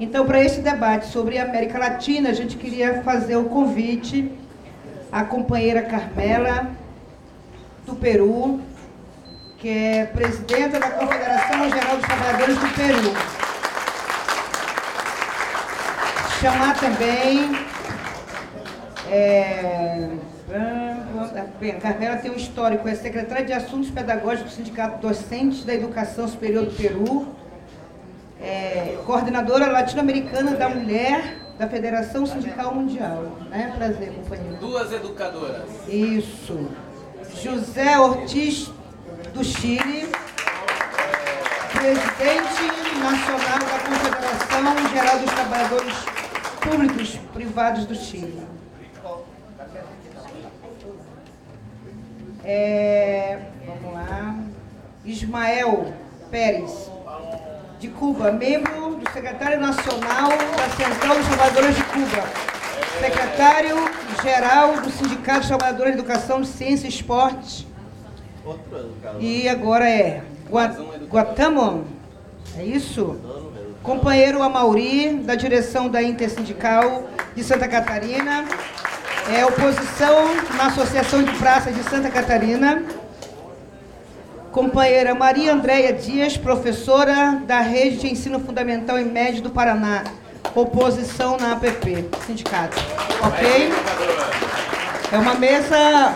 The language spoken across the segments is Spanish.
Então, para esse debate sobre América Latina, a gente queria fazer o convite à companheira Carmela, do Peru, que é presidenta da Confederação Geral dos Trabalhadores do Peru. Chamar também. É, bem, a Carmela tem um histórico, é secretária de Assuntos Pedagógicos do Sindicato Docentes da Educação Superior do Peru, é, coordenadora latino-americana da mulher da Federação Sindical Mundial. Né? Prazer, companheiro. Duas educadoras. Isso. José Ortiz do Chile, presidente nacional da Confederação Geral dos Trabalhadores Públicos Privados do Chile. É, vamos lá. Ismael Pérez, de Cuba, membro do Secretário Nacional da Central dos Trabalhadores de Cuba. Secretário-Geral do Sindicato dos Trabalhadores de Educação, Ciência e Esportes e agora é Guatamon. É isso? Companheiro Amauri, da direção da Intersindical de Santa Catarina. É oposição na Associação de Praças de Santa Catarina. Companheira Maria Andréia Dias, professora da Rede de Ensino Fundamental e Médio do Paraná. Oposição na APP, sindicato. Ok? É uma mesa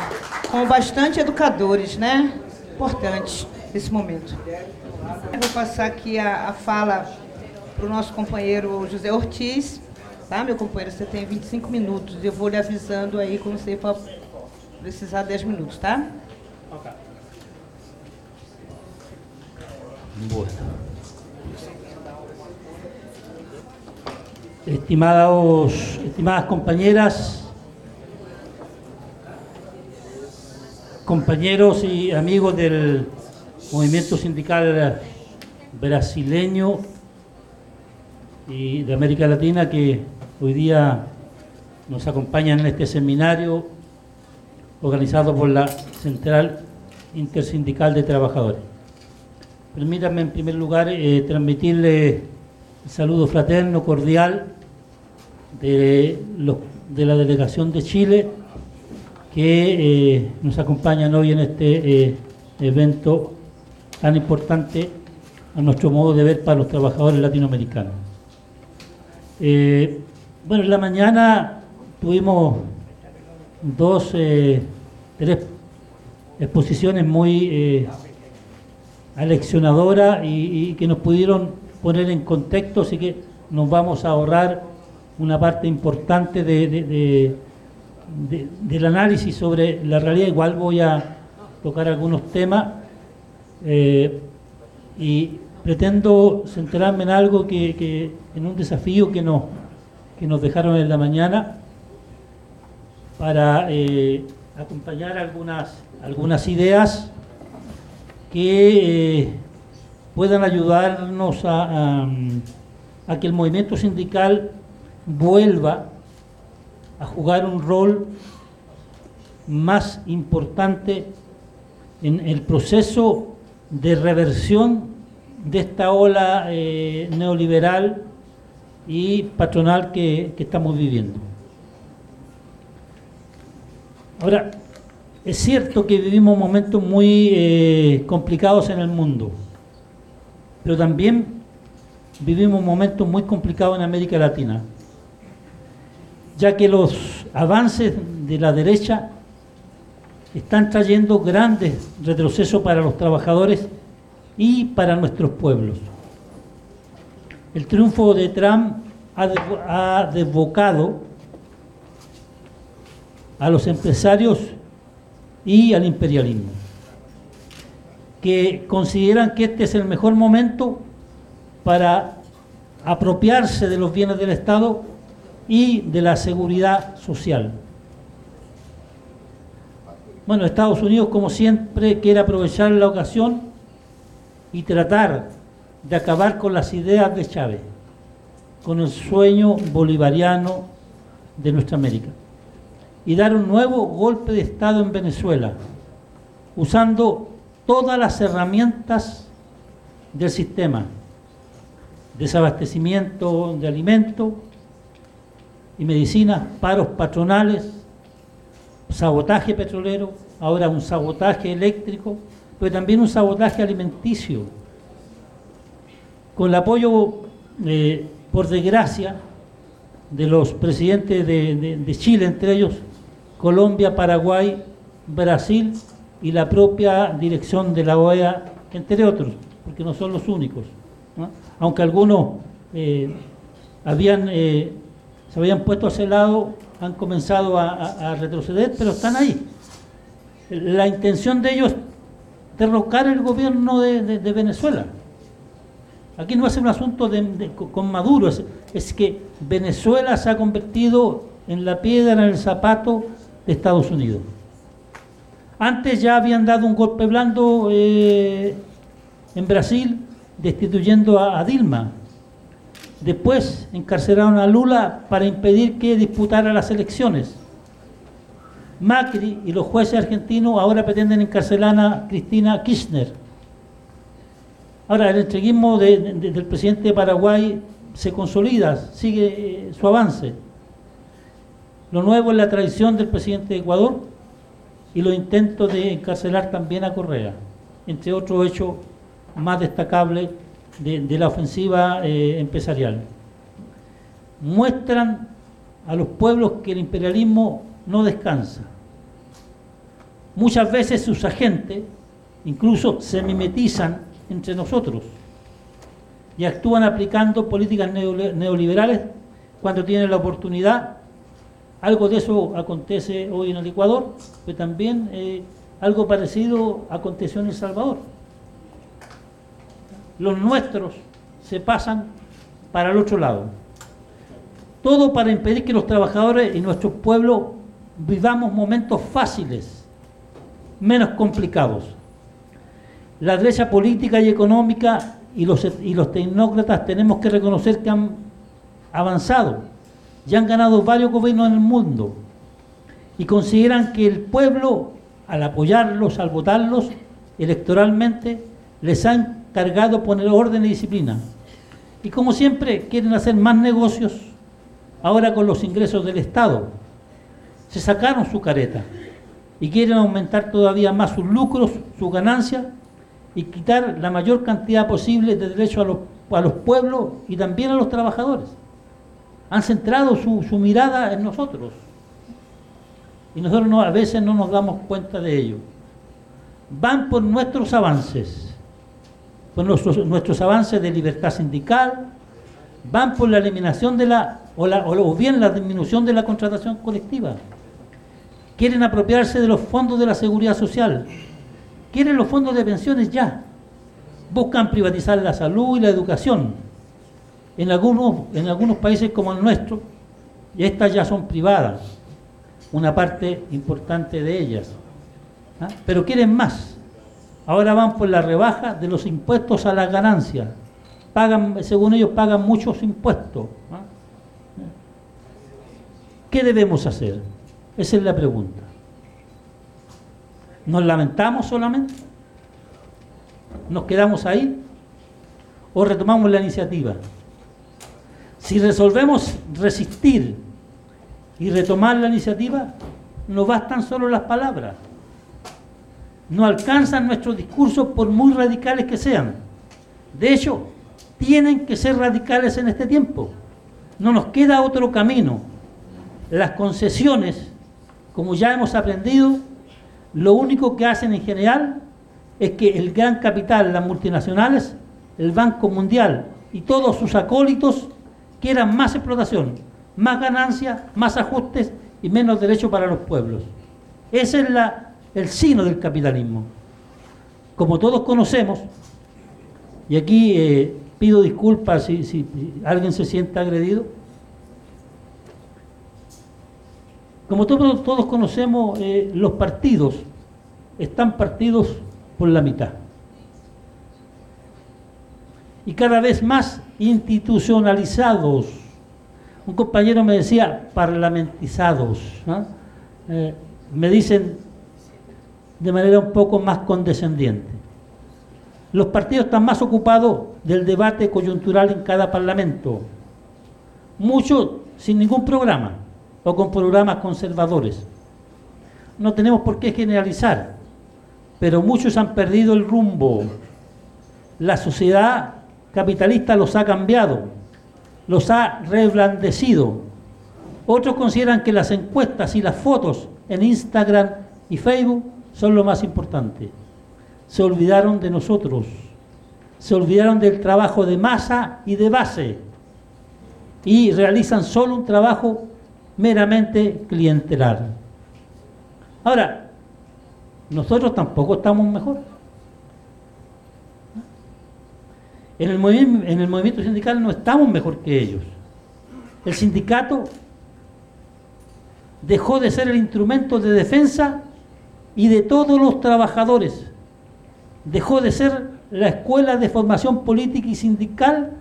com bastante educadores, né? Importante esse momento. Eu vou passar aqui a, a fala para o nosso companheiro José Ortiz. Tá, meu companheiro? Você tem 25 minutos. Eu vou lhe avisando aí quando você for precisar 10 minutos, tá? Ok. Estimados, estimadas compañeras, compañeros y amigos del movimiento sindical brasileño y de América Latina que hoy día nos acompañan en este seminario organizado por la Central Intersindical de Trabajadores. Permítanme en primer lugar eh, transmitirle el saludo fraterno, cordial de, la delegación de Chile que eh, nos acompañan hoy en este eh, evento tan importante a nuestro modo de ver para los trabajadores latinoamericanos. Eh, bueno, en la mañana tuvimos dos, tres exposiciones muy aleccionadoras y, que nos pudieron poner en contexto, así que nos vamos a ahorrar una parte importante de del análisis sobre la realidad, igual voy a tocar algunos temas eh, y pretendo centrarme en algo que, en un desafío que nos, que nos dejaron en la mañana para eh, acompañar algunas, algunas ideas que eh, puedan ayudarnos a, que el movimiento sindical vuelva a jugar un rol más importante en el proceso de reversión de esta ola eh, neoliberal y patronal que, estamos viviendo. Ahora, es cierto que vivimos momentos muy eh, complicados en el mundo, pero también vivimos momentos muy complicados en América Latina ya que los avances de la derecha están trayendo grandes retrocesos para los trabajadores y para nuestros pueblos. El triunfo de Trump ha desbocado a los empresarios y al imperialismo, que consideran que este es el mejor momento para apropiarse de los bienes del Estado y de la seguridad social. Bueno, Estados Unidos, como siempre, quiere aprovechar la ocasión y tratar de acabar con las ideas de Chávez, con el sueño bolivariano de nuestra América, y dar un nuevo golpe de Estado en Venezuela, usando todas las herramientas del sistema, desabastecimiento de alimentos y medicinas, paros patronales, sabotaje petrolero, ahora un sabotaje eléctrico, pero también un sabotaje alimenticio. Con el apoyo, eh, por desgracia, de los presidentes de, Chile, entre ellos Colombia, Paraguay, Brasil y la propia dirección de la OEA, entre otros, porque no son los únicos. Aunque algunos eh, habían, eh, se habían puesto a ese lado, han comenzado a, retroceder, pero están ahí. La intención de ellos es derrocar el gobierno de, Venezuela. Aquí no es un asunto con Maduro, es, que Venezuela se ha convertido en la piedra en el zapato de Estados Unidos. Antes ya habían dado un golpe blando eh, en Brasil destituyendo a Dilma, Después encarcelaron a Lula para impedir que disputara las elecciones. Macri y los jueces argentinos ahora pretenden encarcelar a Cristina Kirchner. Ahora, el entreguismo del presidente de Paraguay se consolida, sigue eh, su avance. Lo nuevo es la traición del presidente de Ecuador y los intentos de encarcelar también a Correa, entre otros hechos más destacables de, la ofensiva eh, empresarial. Muestran a los pueblos que el imperialismo no descansa. Muchas veces sus agentes incluso se mimetizan entre nosotros y actúan aplicando políticas neoliberales cuando tienen la oportunidad. Algo de eso acontece hoy en el Ecuador, pero también eh, algo parecido aconteció en El Salvador los nuestros se pasan para el otro lado. Todo para impedir que los trabajadores y nuestro pueblo vivamos momentos fáciles, menos complicados. La derecha política y económica y los, y los tecnócratas tenemos que reconocer que han avanzado y han ganado varios gobiernos en el mundo y consideran que el pueblo, al apoyarlos, al votarlos electoralmente, les han cargado poner orden y disciplina. Y como siempre quieren hacer más negocios ahora con los ingresos del Estado. Se sacaron su careta y quieren aumentar todavía más sus lucros, sus ganancias y quitar la mayor cantidad posible de derechos a los, a los pueblos y también a los trabajadores. Han centrado su, su mirada en nosotros y nosotros no, a veces no nos damos cuenta de ello. Van por nuestros avances por nuestros, avances de libertad sindical, van por la eliminación de la o, la, o bien la disminución de la contratación colectiva. Quieren apropiarse de los fondos de la seguridad social. Quieren los fondos de pensiones ya. Buscan privatizar la salud y la educación. En algunos, en algunos países como el nuestro, estas ya son privadas, una parte importante de ellas. ¿ah? Pero quieren más. Ahora van por la rebaja de los impuestos a las ganancias. Pagan, según ellos, pagan muchos impuestos. ¿Qué debemos hacer? Esa es la pregunta. ¿Nos lamentamos solamente? ¿Nos quedamos ahí? ¿O retomamos la iniciativa? Si resolvemos resistir y retomar la iniciativa, no bastan solo las palabras no alcanzan nuestros discursos por muy radicales que sean. De hecho, tienen que ser radicales en este tiempo. No nos queda otro camino. Las concesiones, como ya hemos aprendido, lo único que hacen en general es que el gran capital, las multinacionales, el Banco Mundial y todos sus acólitos quieran más explotación, más ganancias, más ajustes y menos derechos para los pueblos. Esa es el sino del capitalismo. Como todos conocemos, y aquí eh, pido disculpas si, alguien se siente agredido, como todos, todos conocemos, eh, los partidos están partidos por la mitad. Y cada vez más institucionalizados. Un compañero me decía parlamentizados. Eh, me dicen de manera un poco más condescendiente. Los partidos están más ocupados del debate coyuntural en cada parlamento. Muchos sin ningún programa o con programas conservadores. No tenemos por qué generalizar, pero muchos han perdido el rumbo. La sociedad capitalista los ha cambiado, los ha reblandecido. Otros consideran que las encuestas y las fotos en Instagram y Facebook son lo más importante se olvidaron de nosotros, se olvidaron del trabajo de masa y de base y realizan solo un trabajo meramente clientelar. Ahora, nosotros tampoco estamos mejor. En el, en el movimiento sindical no estamos mejor que ellos. El sindicato dejó de ser el instrumento de defensa y de todos los trabajadores dejó de ser la escuela de formación política y sindical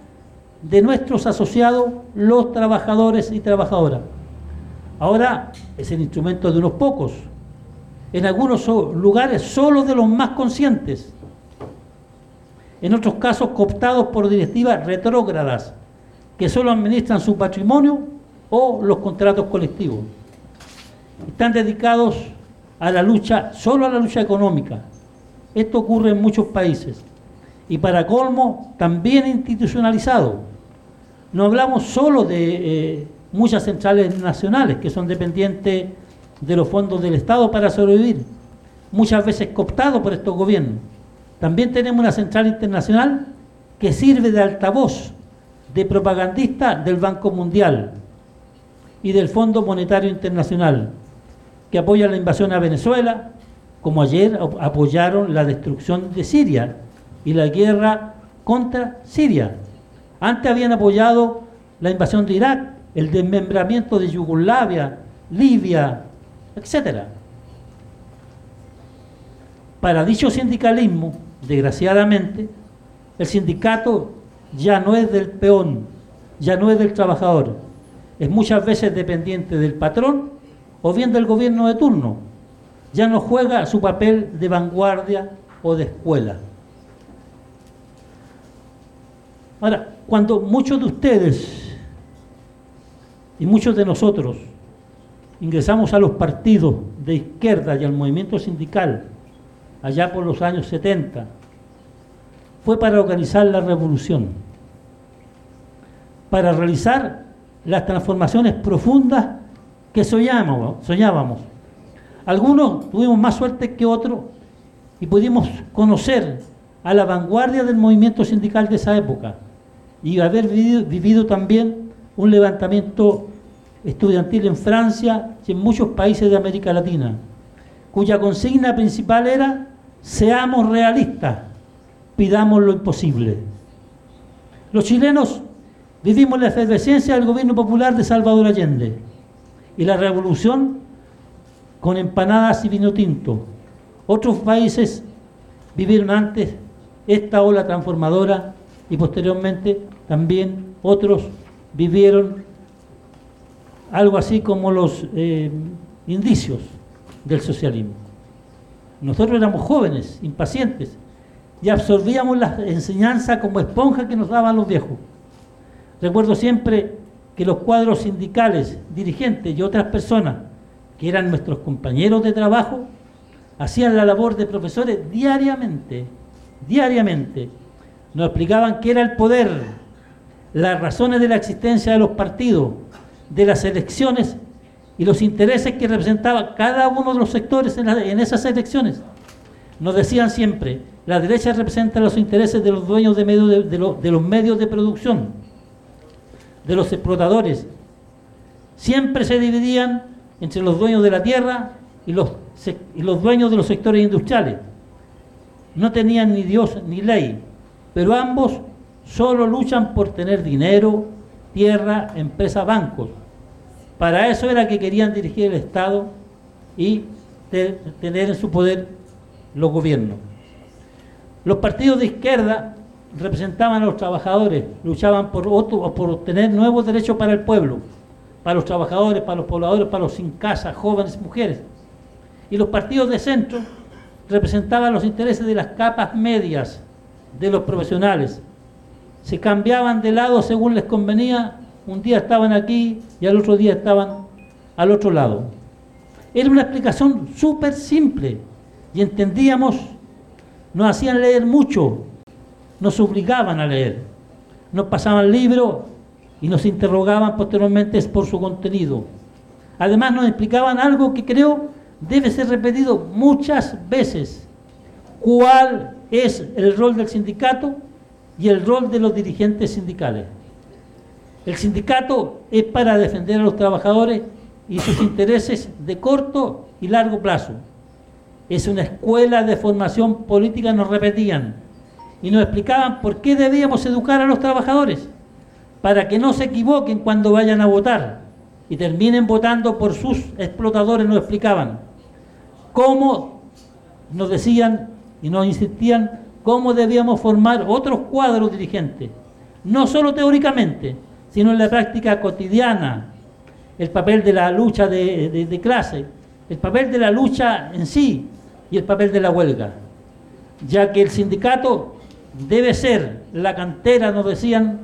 de nuestros asociados, los trabajadores y trabajadoras. Ahora es el instrumento de unos pocos, en algunos lugares solo de los más conscientes, en otros casos cooptados por directivas retrógradas que solo administran su patrimonio o los contratos colectivos. Están dedicados a la lucha, solo a la lucha económica, esto ocurre en muchos países. Y para colmo, también institucionalizado. No hablamos solo de eh, muchas centrales nacionales que son dependientes de los fondos del Estado para sobrevivir, muchas veces cooptados por estos gobiernos. También tenemos una central internacional que sirve de altavoz, de propagandista del Banco Mundial y del Fondo Monetario Internacional, que apoya la invasión a Venezuela, como ayer apoyaron la destrucción de Siria y la guerra contra Siria. Antes habían apoyado la invasión de Irak, el desmembramiento de Yugoslavia, Libia, etc. Para dicho sindicalismo, desgraciadamente, el sindicato ya no es del peón, ya no es del trabajador, es muchas veces dependiente del patrón o bien del gobierno de turno ya no juega su papel de vanguardia o de escuela. Ahora, cuando muchos de ustedes y muchos de nosotros ingresamos a los partidos de izquierda y al movimiento sindical allá por los años 70, fue para organizar la revolución, para realizar las transformaciones profundas que soñábamos, soñábamos. Algunos tuvimos más suerte que otros y pudimos conocer a la vanguardia del movimiento sindical de esa época y haber vivido, también un levantamiento estudiantil en Francia y en muchos países de América Latina, cuya consigna principal era seamos realistas, pidamos lo imposible. Los chilenos vivimos la efervescencia del gobierno popular de Salvador Allende y la revolución con empanadas y vino tinto. Otros países vivieron antes esta ola transformadora y posteriormente también otros vivieron algo así como los eh, indicios del socialismo. Nosotros éramos jóvenes, impacientes, y absorbíamos la enseñanza como esponja que nos daban los viejos. Recuerdo siempre que los cuadros sindicales, dirigentes y otras personas que eran nuestros compañeros de trabajo, hacían la labor de profesores diariamente, diariamente. Nos explicaban qué era el poder, las razones de la existencia de los partidos, de las elecciones y los intereses que representaba cada uno de los sectores en, esas elecciones. Nos decían siempre, la derecha representa los intereses de los dueños de, de los medios de producción, de los explotadores. Siempre se dividían entre los dueños de la tierra y los, los dueños de los sectores industriales. No tenían ni Dios ni ley, pero ambos solo luchan por tener dinero, tierra, empresas, bancos. Para eso era que querían dirigir el Estado y tener en su poder los gobiernos. Los partidos de izquierda representaban a los trabajadores, luchaban por, otro, por obtener nuevos derechos para el pueblo para los trabajadores, para los pobladores, para los sin casa, jóvenes, mujeres. Y los partidos de centro representaban los intereses de las capas medias, de los profesionales. Se cambiaban de lado según les convenía. Un día estaban aquí y al otro día estaban al otro lado. Era una explicación súper simple y entendíamos, nos hacían leer mucho, nos obligaban a leer, nos pasaban libros y nos interrogaban posteriormente por su contenido. Además nos explicaban algo que creo debe ser repetido muchas veces. ¿Cuál es el rol del sindicato y el rol de los dirigentes sindicales? El sindicato es para defender a los trabajadores y sus intereses de corto y largo plazo. Es una escuela de formación política, nos repetían, y nos explicaban por qué debíamos educar a los trabajadores, para que no se equivoquen cuando vayan a votar y terminen votando por sus explotadores, nos explicaban cómo nos decían y nos insistían cómo debíamos formar otros cuadros dirigentes, no solo teóricamente, sino en la práctica cotidiana, el papel de la lucha de, clase, el papel de la lucha en sí y el papel de la huelga, ya que el sindicato debe ser la cantera, nos decían,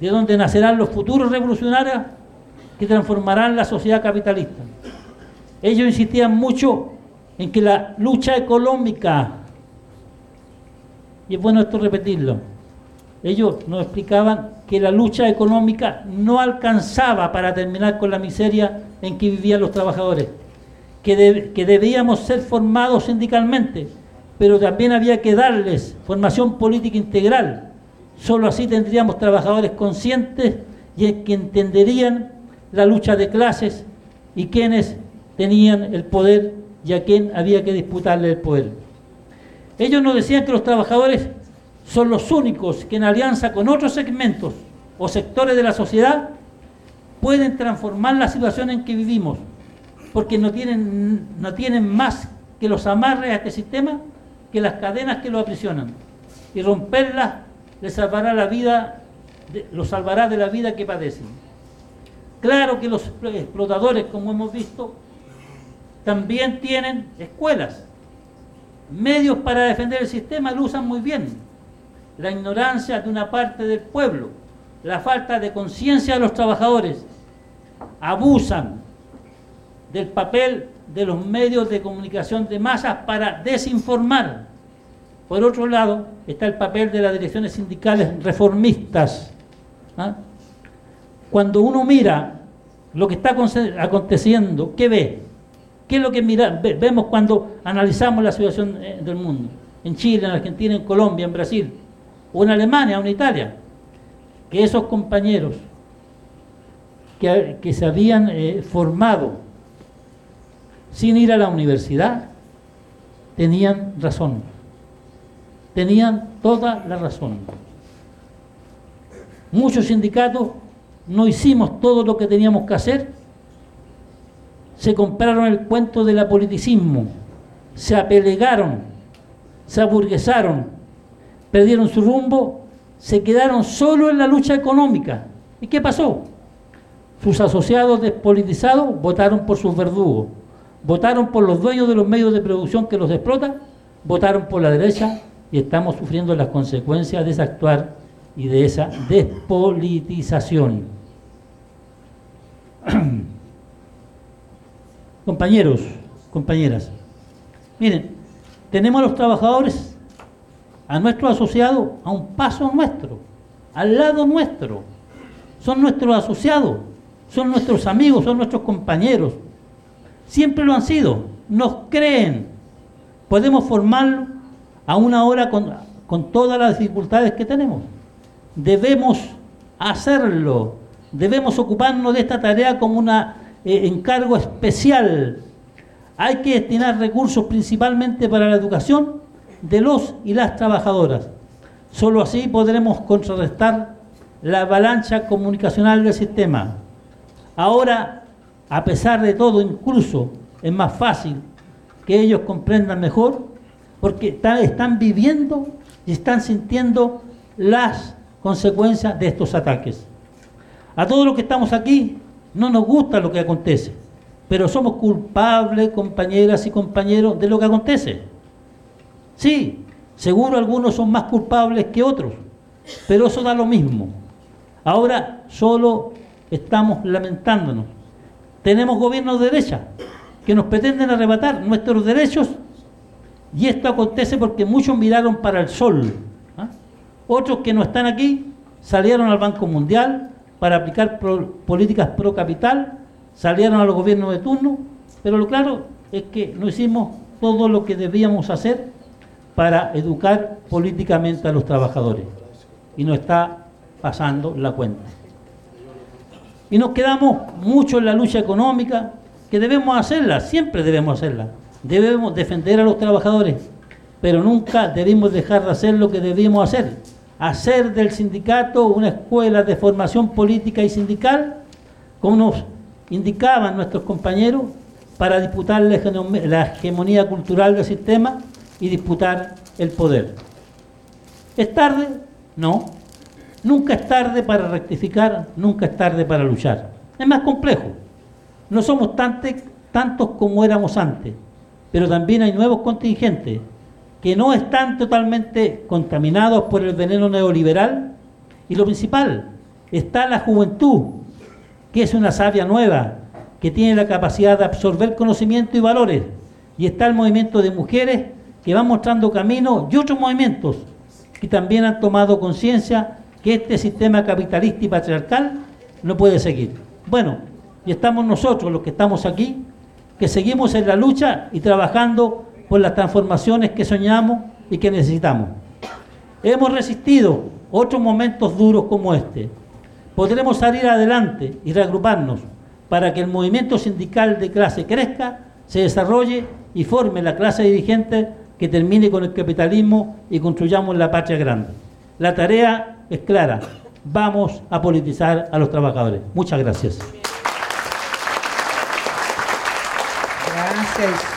de donde nacerán los futuros revolucionarios que transformarán la sociedad capitalista. Ellos insistían mucho en que la lucha económica, y es bueno esto repetirlo, ellos nos explicaban que la lucha económica no alcanzaba para terminar con la miseria en que vivían los trabajadores, que, que debíamos ser formados sindicalmente, pero también había que darles formación política integral. Solo así tendríamos trabajadores conscientes y que entenderían la lucha de clases y quienes tenían el poder y a quién había que disputarle el poder. Ellos nos decían que los trabajadores son los únicos que en alianza con otros segmentos o sectores de la sociedad pueden transformar la situación en que vivimos, porque no tienen, no tienen más que los amarres a este sistema que las cadenas que lo aprisionan. Y romperlas les salvará la vida, los salvará de la vida que padecen. Claro que los explotadores, como hemos visto, también tienen escuelas, medios para defender el sistema, lo usan muy bien. La ignorancia de una parte del pueblo, la falta de conciencia de los trabajadores, abusan del papel de los medios de comunicación de masas para desinformar. Por otro lado, está el papel de las direcciones sindicales reformistas. ¿ah? Cuando uno mira lo que está aconteciendo, ¿qué ve? ¿Qué es lo que mira, vemos cuando analizamos la situación eh, del mundo? En Chile, en Argentina, en Colombia, en Brasil, en Alemania, en Italia. Que esos compañeros que, se habían eh, formado sin ir a la universidad, tenían razón. Tenían toda la razón. Muchos sindicatos no hicimos todo lo que teníamos que hacer se compraron el cuento del apoliticismo, se apelegaron, se aburguesaron, perdieron su rumbo, se quedaron solo en la lucha económica. ¿Y qué pasó? Sus asociados despolitizados votaron por sus verdugos, votaron por los dueños de los medios de producción que los explotan, votaron por la derecha y estamos sufriendo las consecuencias de ese actuar y de esa despolitización. Compañeros, compañeras, miren, tenemos a los trabajadores, a nuestros asociados, a un paso nuestro, al lado nuestro. Son nuestros asociados, son nuestros amigos, son nuestros compañeros. Siempre lo han sido, nos creen. Podemos formarlo a una hora con, con todas las dificultades que tenemos. Debemos hacerlo, debemos ocuparnos de esta tarea como una eh, encargo especial. Hay que destinar recursos principalmente para la educación de los y las trabajadoras. Solo así podremos contrarrestar la avalancha comunicacional del sistema. Ahora, a pesar de todo, incluso es más fácil que ellos comprendan mejor porque están viviendo y están sintiendo las consecuencias de estos ataques. A todos los que estamos aquí, no nos gusta lo que acontece, pero somos culpables, compañeras y compañeros, de lo que acontece. Sí, Seguro algunos son más culpables que otros, pero eso da lo mismo. Ahora solo estamos lamentándonos. Tenemos gobiernos de derecha que nos pretenden arrebatar nuestros derechos y esto acontece porque muchos miraron para el sol. ¿ah? Otros que no están aquí salieron al Banco Mundial para aplicar políticas pro capital, salieron a los gobiernos de turno, pero lo claro es que no hicimos todo lo que debíamos hacer para educar políticamente a los trabajadores. Y nos está pasando la cuenta. Y nos quedamos mucho en la lucha económica, que debemos hacerla, siempre debemos hacerla. Debemos defender a los trabajadores, pero nunca debemos dejar de hacer lo que debíamos hacer. Hacer del sindicato una escuela de formación política y sindical, como nos indicaban nuestros compañeros, para disputar la hegemonía cultural del sistema y disputar el poder. ¿Es tarde? No. Nunca es tarde para rectificar, nunca es tarde para luchar. Es más complejo. No somos tantos como éramos antes, pero también hay nuevos contingentes que no están totalmente contaminados por el veneno neoliberal. Y lo principal, está la juventud, que es una sabia nueva, que tiene la capacidad de absorber conocimiento y valores. Y está el movimiento de mujeres que van mostrando camino y otros movimientos que también han tomado conciencia que este sistema capitalista y patriarcal no puede seguir. Bueno, y estamos nosotros los que estamos aquí, que seguimos en la lucha y trabajando por las transformaciones que soñamos y que necesitamos. Hemos resistido otros momentos duros como este. Podremos salir adelante y reagruparnos para que el movimiento sindical de clase crezca, se desarrolle y forme la clase dirigente que termine con el capitalismo y construyamos la patria grande. La tarea es clara, vamos a politizar a los trabajadores. Muchas gracias. Gracias.